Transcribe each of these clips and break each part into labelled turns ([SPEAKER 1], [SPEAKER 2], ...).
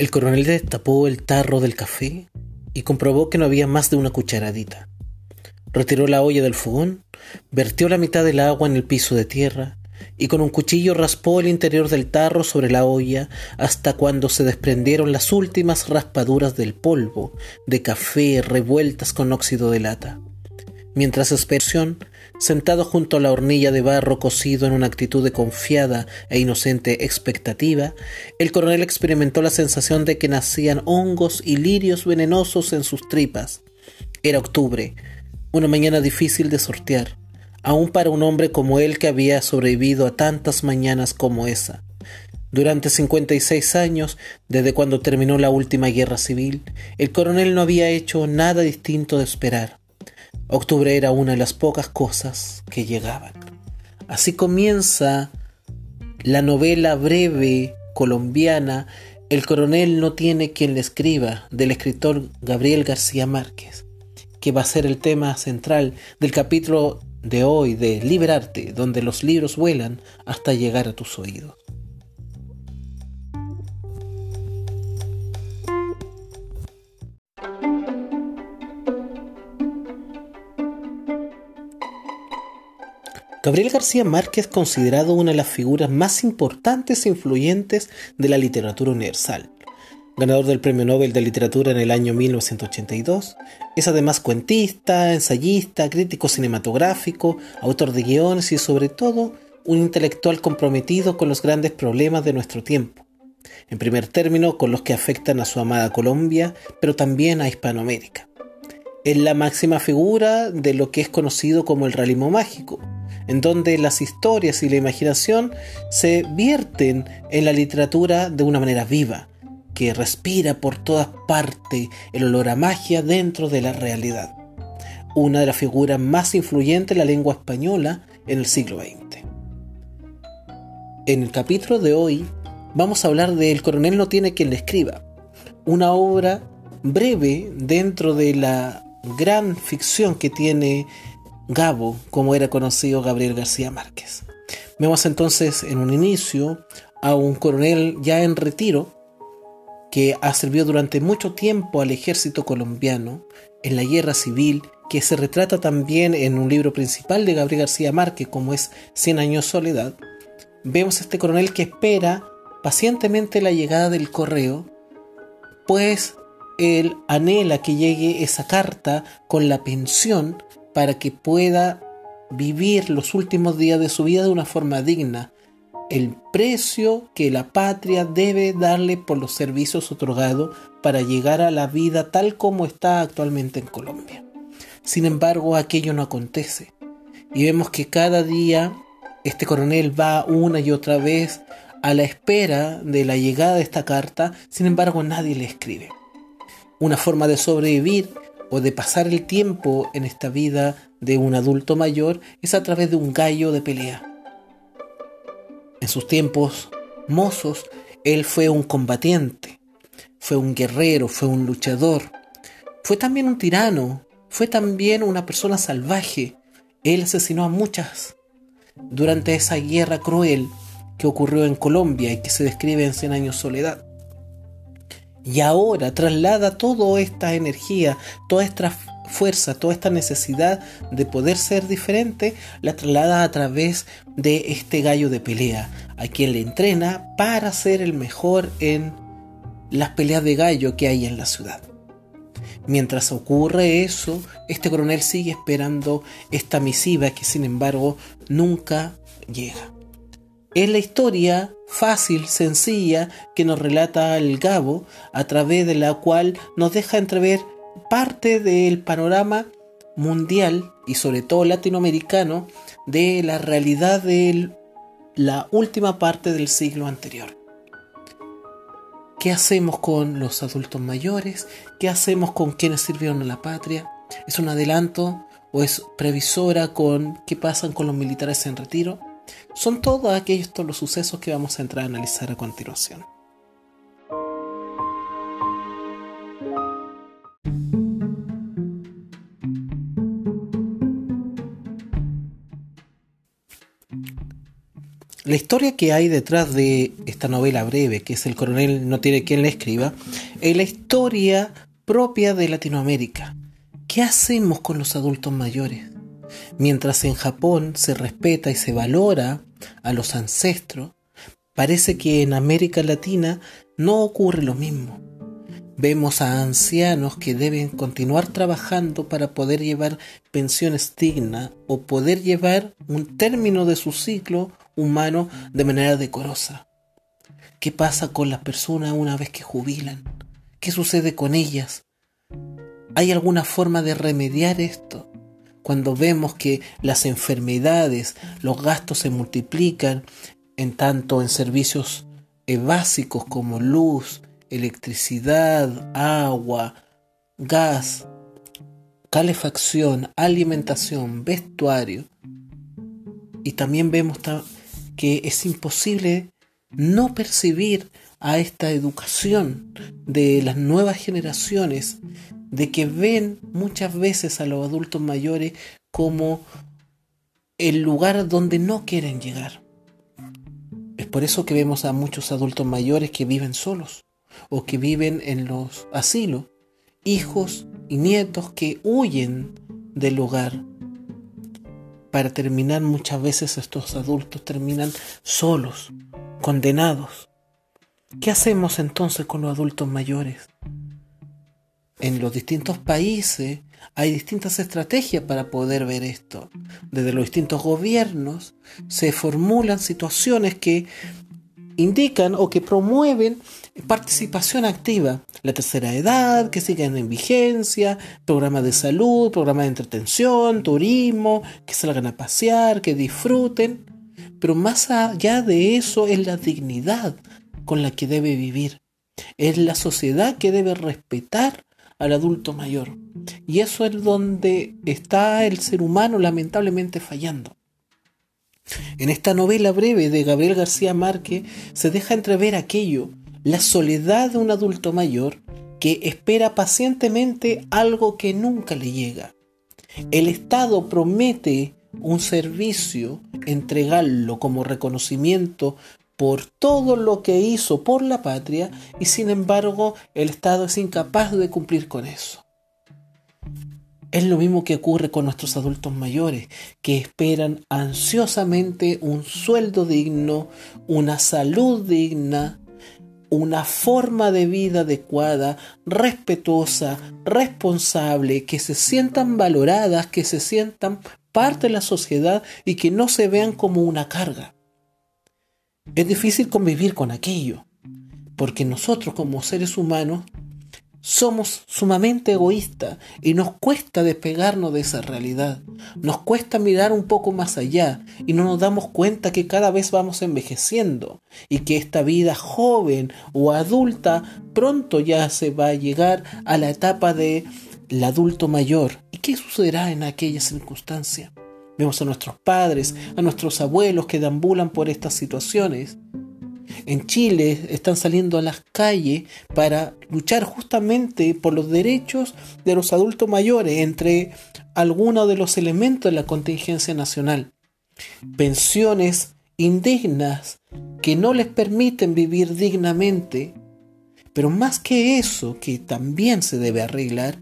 [SPEAKER 1] El coronel destapó el tarro del café y comprobó que no había más de una cucharadita. Retiró la olla del fogón, vertió la mitad del agua en el piso de tierra y con un cuchillo raspó el interior del tarro sobre la olla hasta cuando se desprendieron las últimas raspaduras del polvo de café revueltas con óxido de lata. Mientras esperación, sentado junto a la hornilla de barro cocido en una actitud de confiada e inocente expectativa, el coronel experimentó la sensación de que nacían hongos y lirios venenosos en sus tripas. Era octubre, una mañana difícil de sortear, aun para un hombre como él que había sobrevivido a tantas mañanas como esa. Durante 56 años, desde cuando terminó la última guerra civil, el coronel no había hecho nada distinto de esperar. Octubre era una de las pocas cosas que llegaban. Así comienza la novela breve colombiana El coronel no tiene quien le escriba del escritor Gabriel García Márquez, que va a ser el tema central del capítulo de hoy de Liberarte, donde los libros vuelan hasta llegar a tus oídos. Gabriel García Márquez es considerado una de las figuras más importantes e influyentes de la literatura universal. Ganador del Premio Nobel de Literatura en el año 1982, es además cuentista, ensayista, crítico cinematográfico, autor de guiones y sobre todo un intelectual comprometido con los grandes problemas de nuestro tiempo. En primer término, con los que afectan a su amada Colombia, pero también a Hispanoamérica. Es la máxima figura de lo que es conocido como el realismo mágico, en donde las historias y la imaginación se vierten en la literatura de una manera viva, que respira por todas partes el olor a magia dentro de la realidad. Una de las figuras más influyentes de la lengua española en el siglo XX. En el capítulo de hoy vamos a hablar de El coronel no tiene quien le escriba, una obra breve dentro de la gran ficción que tiene Gabo, como era conocido Gabriel García Márquez. Vemos entonces en un inicio a un coronel ya en retiro que ha servido durante mucho tiempo al ejército colombiano en la guerra civil, que se retrata también en un libro principal de Gabriel García Márquez, como es Cien años soledad. Vemos a este coronel que espera pacientemente la llegada del correo, pues él anhela que llegue esa carta con la pensión para que pueda vivir los últimos días de su vida de una forma digna. El precio que la patria debe darle por los servicios otorgados para llegar a la vida tal como está actualmente en Colombia. Sin embargo, aquello no acontece. Y vemos que cada día este coronel va una y otra vez a la espera de la llegada de esta carta, sin embargo nadie le escribe. Una forma de sobrevivir o de pasar el tiempo en esta vida de un adulto mayor es a través de un gallo de pelea. En sus tiempos mozos, él fue un combatiente, fue un guerrero, fue un luchador, fue también un tirano, fue también una persona salvaje. Él asesinó a muchas durante esa guerra cruel que ocurrió en Colombia y que se describe en Cien años soledad. Y ahora traslada toda esta energía, toda esta fuerza, toda esta necesidad de poder ser diferente, la traslada a través de este gallo de pelea, a quien le entrena para ser el mejor en las peleas de gallo que hay en la ciudad. Mientras ocurre eso, este coronel sigue esperando esta misiva que sin embargo nunca llega. Es la historia fácil, sencilla, que nos relata el Gabo, a través de la cual nos deja entrever parte del panorama mundial y sobre todo latinoamericano de la realidad de la última parte del siglo anterior. ¿Qué hacemos con los adultos mayores? ¿Qué hacemos con quienes sirvieron a la patria? ¿Es un adelanto o es previsora con qué pasan con los militares en retiro? Son todos aquellos los sucesos que vamos a entrar a analizar a continuación. La historia que hay detrás de esta novela breve, que es El coronel no tiene quien la escriba, es la historia propia de Latinoamérica. ¿Qué hacemos con los adultos mayores? Mientras en Japón se respeta y se valora a los ancestros, parece que en América Latina no ocurre lo mismo. Vemos a ancianos que deben continuar trabajando para poder llevar pensiones dignas o poder llevar un término de su ciclo humano de manera decorosa. ¿Qué pasa con las personas una vez que jubilan? ¿Qué sucede con ellas? ¿Hay alguna forma de remediar esto? Cuando vemos que las enfermedades, los gastos se multiplican en tanto en servicios eh, básicos como luz, electricidad, agua, gas, calefacción, alimentación, vestuario. Y también vemos que es imposible no percibir a esta educación de las nuevas generaciones, de que ven muchas veces a los adultos mayores como el lugar donde no quieren llegar. Es por eso que vemos a muchos adultos mayores que viven solos, o que viven en los asilos, hijos y nietos que huyen del hogar. Para terminar, muchas veces estos adultos terminan solos, condenados. ¿Qué hacemos entonces con los adultos mayores? En los distintos países hay distintas estrategias para poder ver esto. Desde los distintos gobiernos se formulan situaciones que indican o que promueven participación activa, la tercera edad, que sigan en vigencia, programas de salud, programas de entretención, turismo, que salgan a pasear, que disfruten. Pero más allá de eso es la dignidad con la que debe vivir. Es la sociedad que debe respetar al adulto mayor. Y eso es donde está el ser humano lamentablemente fallando. En esta novela breve de Gabriel García Márquez se deja entrever aquello la soledad de un adulto mayor que espera pacientemente algo que nunca le llega. El Estado promete un servicio, entregarlo como reconocimiento por todo lo que hizo por la patria y sin embargo el Estado es incapaz de cumplir con eso. Es lo mismo que ocurre con nuestros adultos mayores, que esperan ansiosamente un sueldo digno, una salud digna, una forma de vida adecuada, respetuosa, responsable, que se sientan valoradas, que se sientan parte de la sociedad y que no se vean como una carga. Es difícil convivir con aquello, porque nosotros como seres humanos somos sumamente egoístas y nos cuesta despegarnos de esa realidad. Nos cuesta mirar un poco más allá y no nos damos cuenta que cada vez vamos envejeciendo y que esta vida joven o adulta pronto ya se va a llegar a la etapa de el adulto mayor. ¿Y qué sucederá en aquella circunstancia? Vemos a nuestros padres, a nuestros abuelos que deambulan por estas situaciones en Chile están saliendo a las calles para luchar justamente por los derechos de los adultos mayores, entre algunos de los elementos de la contingencia nacional. Pensiones indignas que no les permiten vivir dignamente, pero más que eso, que también se debe arreglar,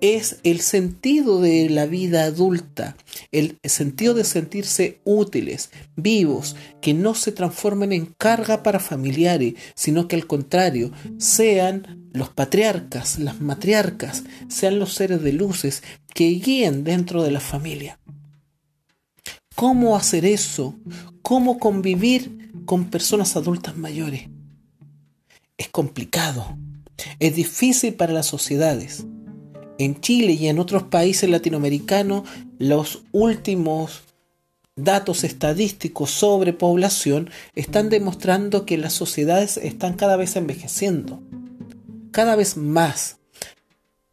[SPEAKER 1] es el sentido de la vida adulta, el sentido de sentirse útiles, vivos, que no se transformen en carga para familiares, sino que al contrario sean los patriarcas, las matriarcas, sean los seres de luces que guíen dentro de la familia. ¿Cómo hacer eso? ¿Cómo convivir con personas adultas mayores? Es complicado, es difícil para las sociedades en Chile y en otros países latinoamericanos los últimos datos estadísticos sobre población están demostrando que las sociedades están cada vez envejeciendo. Cada vez más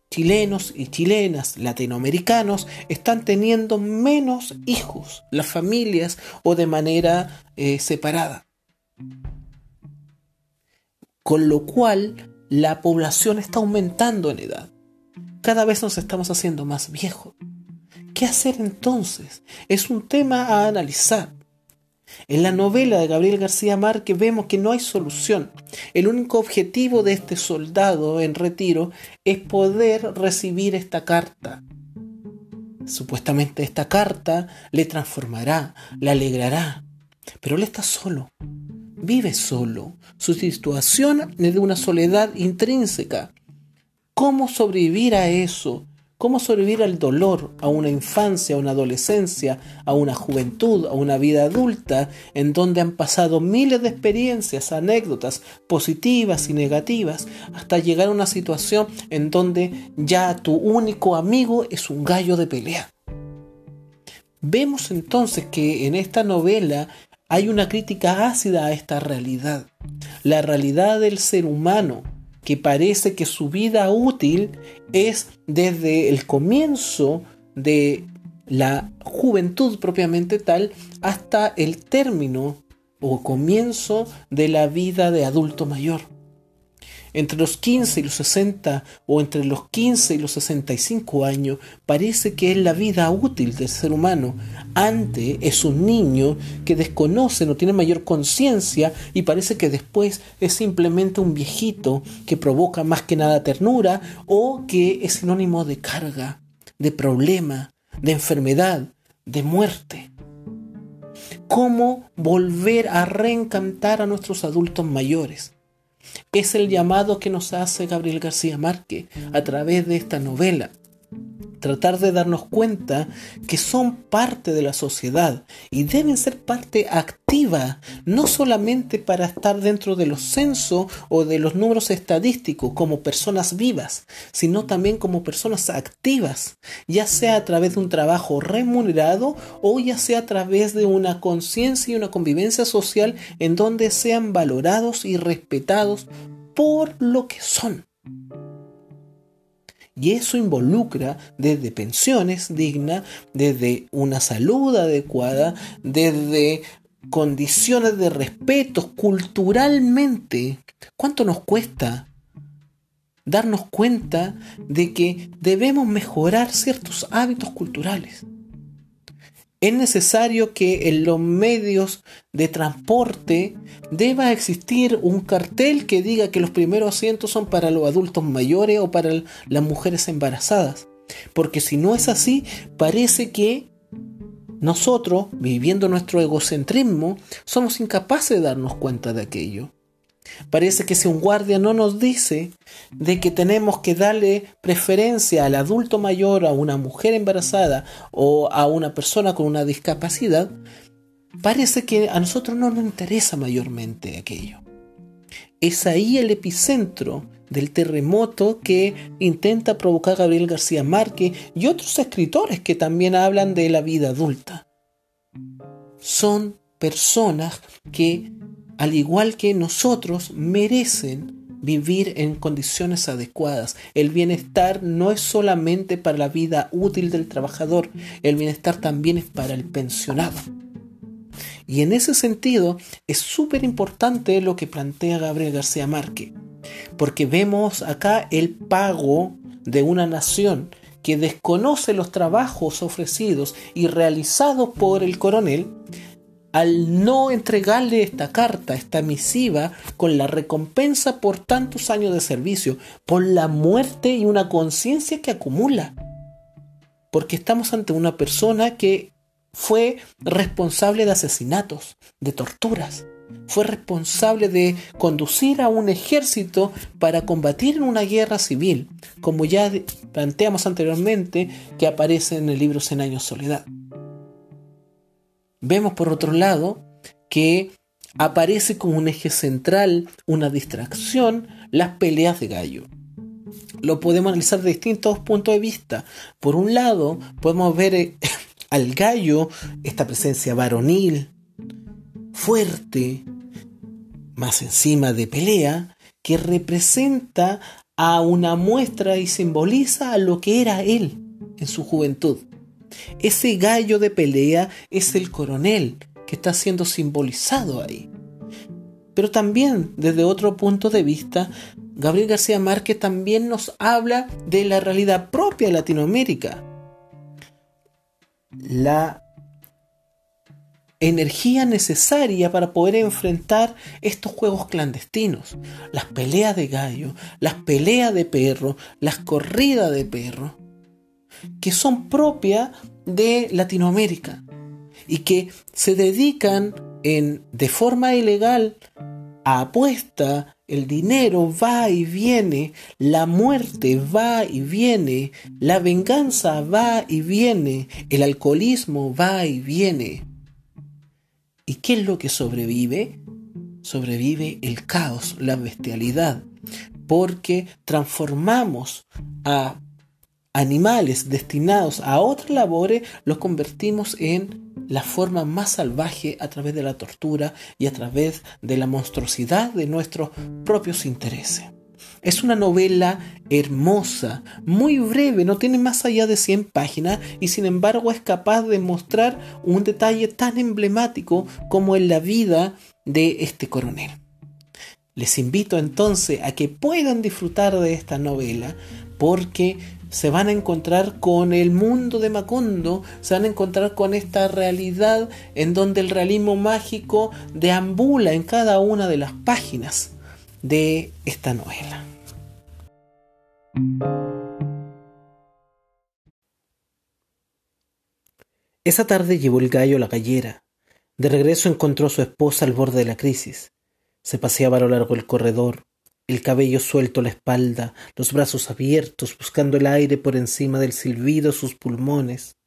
[SPEAKER 1] chilenos y chilenas latinoamericanos están teniendo menos hijos, las familias o de manera eh, separada. Con lo cual la población está aumentando en edad cada vez nos estamos haciendo más viejos. ¿Qué hacer entonces? Es un tema a analizar. En la novela de Gabriel García Márquez vemos que no hay solución. El único objetivo de este soldado en retiro es poder recibir esta carta. Supuestamente esta carta le transformará, le alegrará, pero él está solo, vive solo. Su situación es de una soledad intrínseca. ¿Cómo sobrevivir a eso? ¿Cómo sobrevivir al dolor, a una infancia, a una adolescencia, a una juventud, a una vida adulta, en donde han pasado miles de experiencias, anécdotas positivas y negativas, hasta llegar a una situación en donde ya tu único amigo es un gallo de pelea? Vemos entonces que en esta novela hay una crítica ácida a esta realidad, la realidad del ser humano, que parece que su vida útil es desde el comienzo de la juventud propiamente tal hasta el término o comienzo de la vida de adulto mayor entre los 15 y los 60 o entre los 15 y los 65 años parece que es la vida útil del ser humano. Antes es un niño que desconoce, no tiene mayor conciencia y parece que después es simplemente un viejito que provoca más que nada ternura o que es sinónimo de carga, de problema, de enfermedad, de muerte. ¿Cómo volver a reencantar a nuestros adultos mayores? Es el llamado que nos hace Gabriel García Márquez a través de esta novela. Tratar de darnos cuenta que son parte de la sociedad y deben ser parte activa, no solamente para estar dentro de los censos o de los números estadísticos como personas vivas, sino también como personas activas, ya sea a través de un trabajo remunerado o ya sea a través de una conciencia y una convivencia social en donde sean valorados y respetados por lo que son. Y eso involucra desde pensiones dignas, desde una salud adecuada, desde condiciones de respeto culturalmente. ¿Cuánto nos cuesta darnos cuenta de que debemos mejorar ciertos hábitos culturales? Es necesario que en los medios de transporte deba existir un cartel que diga que los primeros asientos son para los adultos mayores o para las mujeres embarazadas. Porque si no es así, parece que nosotros, viviendo nuestro egocentrismo, somos incapaces de darnos cuenta de aquello. Parece que si un guardia no nos dice de que tenemos que darle preferencia al adulto mayor, a una mujer embarazada o a una persona con una discapacidad, parece que a nosotros no nos interesa mayormente aquello. Es ahí el epicentro del terremoto que intenta provocar Gabriel García Márquez y otros escritores que también hablan de la vida adulta. Son personas que al igual que nosotros, merecen vivir en condiciones adecuadas. El bienestar no es solamente para la vida útil del trabajador, el bienestar también es para el pensionado. Y en ese sentido es súper importante lo que plantea Gabriel García Márquez, porque vemos acá el pago de una nación que desconoce los trabajos ofrecidos y realizados por el coronel, al no entregarle esta carta, esta misiva, con la recompensa por tantos años de servicio, por la muerte y una conciencia que acumula. Porque estamos ante una persona que fue responsable de asesinatos, de torturas, fue responsable de conducir a un ejército para combatir en una guerra civil, como ya planteamos anteriormente que aparece en el libro Cien años soledad. Vemos por otro lado que aparece como un eje central, una distracción, las peleas de gallo. Lo podemos analizar de distintos puntos de vista. Por un lado, podemos ver eh, al gallo, esta presencia varonil, fuerte, más encima de pelea, que representa a una muestra y simboliza a lo que era él en su juventud. Ese gallo de pelea es el coronel que está siendo simbolizado ahí. Pero también, desde otro punto de vista, Gabriel García Márquez también nos habla de la realidad propia de Latinoamérica. La energía necesaria para poder enfrentar estos juegos clandestinos, las peleas de gallo, las peleas de perro, las corridas de perro, que son propias de Latinoamérica y que se dedican en, de forma ilegal a apuesta, el dinero va y viene, la muerte va y viene, la venganza va y viene, el alcoholismo va y viene. ¿Y qué es lo que sobrevive? Sobrevive el caos, la bestialidad, porque transformamos a animales destinados a otras labores, los convertimos en la forma más salvaje a través de la tortura y a través de la monstruosidad de nuestros propios intereses. Es una novela hermosa, muy breve, no tiene más allá de 100 páginas y sin embargo es capaz de mostrar un detalle tan emblemático como en la vida de este coronel. Les invito entonces a que puedan disfrutar de esta novela porque se van a encontrar con el mundo de Macondo, se van a encontrar con esta realidad en donde el realismo mágico deambula en cada una de las páginas de esta novela. Esa tarde llevó el gallo a la gallera. De regreso encontró a su esposa al borde de la crisis. Se paseaba a lo largo del corredor, el cabello suelto a la espalda, los brazos abiertos, buscando el aire por encima del silbido de sus pulmones.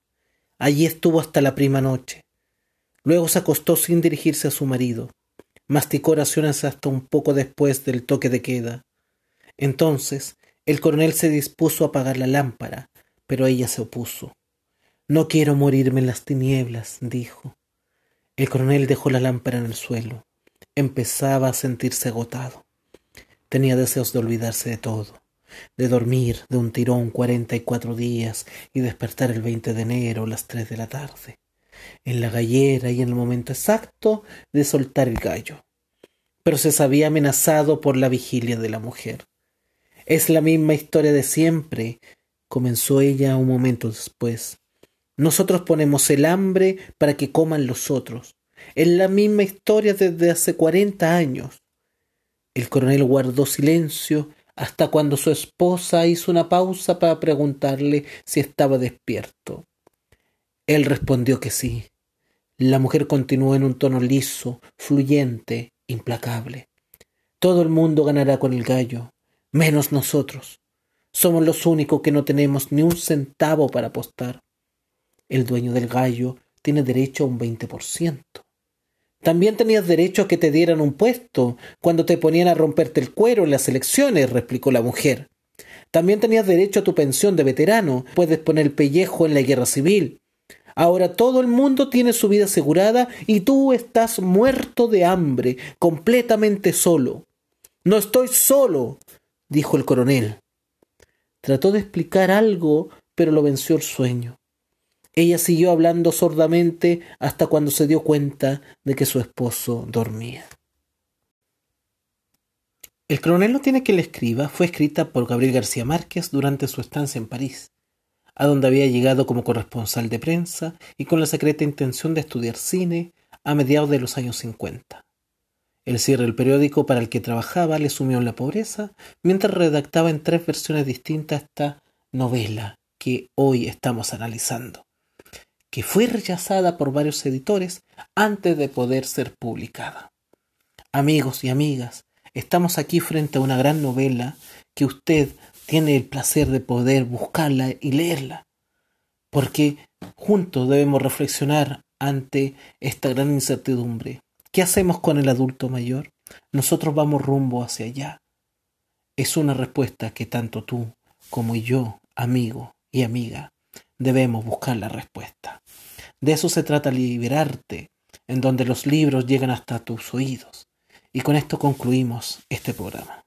[SPEAKER 1] Allí estuvo hasta la prima noche. Luego se acostó sin dirigirse a su marido. Masticó oraciones hasta un poco después del toque de queda. Entonces el coronel se dispuso a apagar la lámpara, pero ella se opuso. No quiero morirme en las tinieblas, dijo. El coronel dejó la lámpara en el suelo. Empezaba a sentirse agotado. Tenía deseos de olvidarse de todo, de dormir de un tirón cuarenta y cuatro días y despertar el veinte de enero a las tres de la tarde, en la gallera y en el momento exacto de soltar el gallo. Pero se sabía amenazado por la vigilia de la mujer. Es la misma historia de siempre, comenzó ella un momento después. Nosotros ponemos el hambre para que coman los otros. Es la misma historia desde hace cuarenta años. El coronel guardó silencio hasta cuando su esposa hizo una pausa para preguntarle si estaba despierto. Él respondió que sí. La mujer continuó en un tono liso, fluyente, implacable. Todo el mundo ganará con el gallo, menos nosotros. Somos los únicos que no tenemos ni un centavo para apostar. El dueño del gallo tiene derecho a un veinte por ciento. También tenías derecho a que te dieran un puesto cuando te ponían a romperte el cuero en las elecciones, replicó la mujer. También tenías derecho a tu pensión de veterano, puedes poner el pellejo en la guerra civil. Ahora todo el mundo tiene su vida asegurada y tú estás muerto de hambre, completamente solo. No estoy solo, dijo el coronel. Trató de explicar algo, pero lo venció el sueño. Ella siguió hablando sordamente hasta cuando se dio cuenta de que su esposo dormía. El coronel no tiene que le escriba fue escrita por Gabriel García Márquez durante su estancia en París, a donde había llegado como corresponsal de prensa y con la secreta intención de estudiar cine a mediados de los años 50. El cierre del periódico para el que trabajaba le sumió en la pobreza mientras redactaba en tres versiones distintas esta novela que hoy estamos analizando que fue rechazada por varios editores antes de poder ser publicada. Amigos y amigas, estamos aquí frente a una gran novela que usted tiene el placer de poder buscarla y leerla, porque juntos debemos reflexionar ante esta gran incertidumbre. ¿Qué hacemos con el adulto mayor? Nosotros vamos rumbo hacia allá. Es una respuesta que tanto tú como yo, amigo y amiga, debemos buscar la respuesta. De eso se trata liberarte, en donde los libros llegan hasta tus oídos. Y con esto concluimos este programa.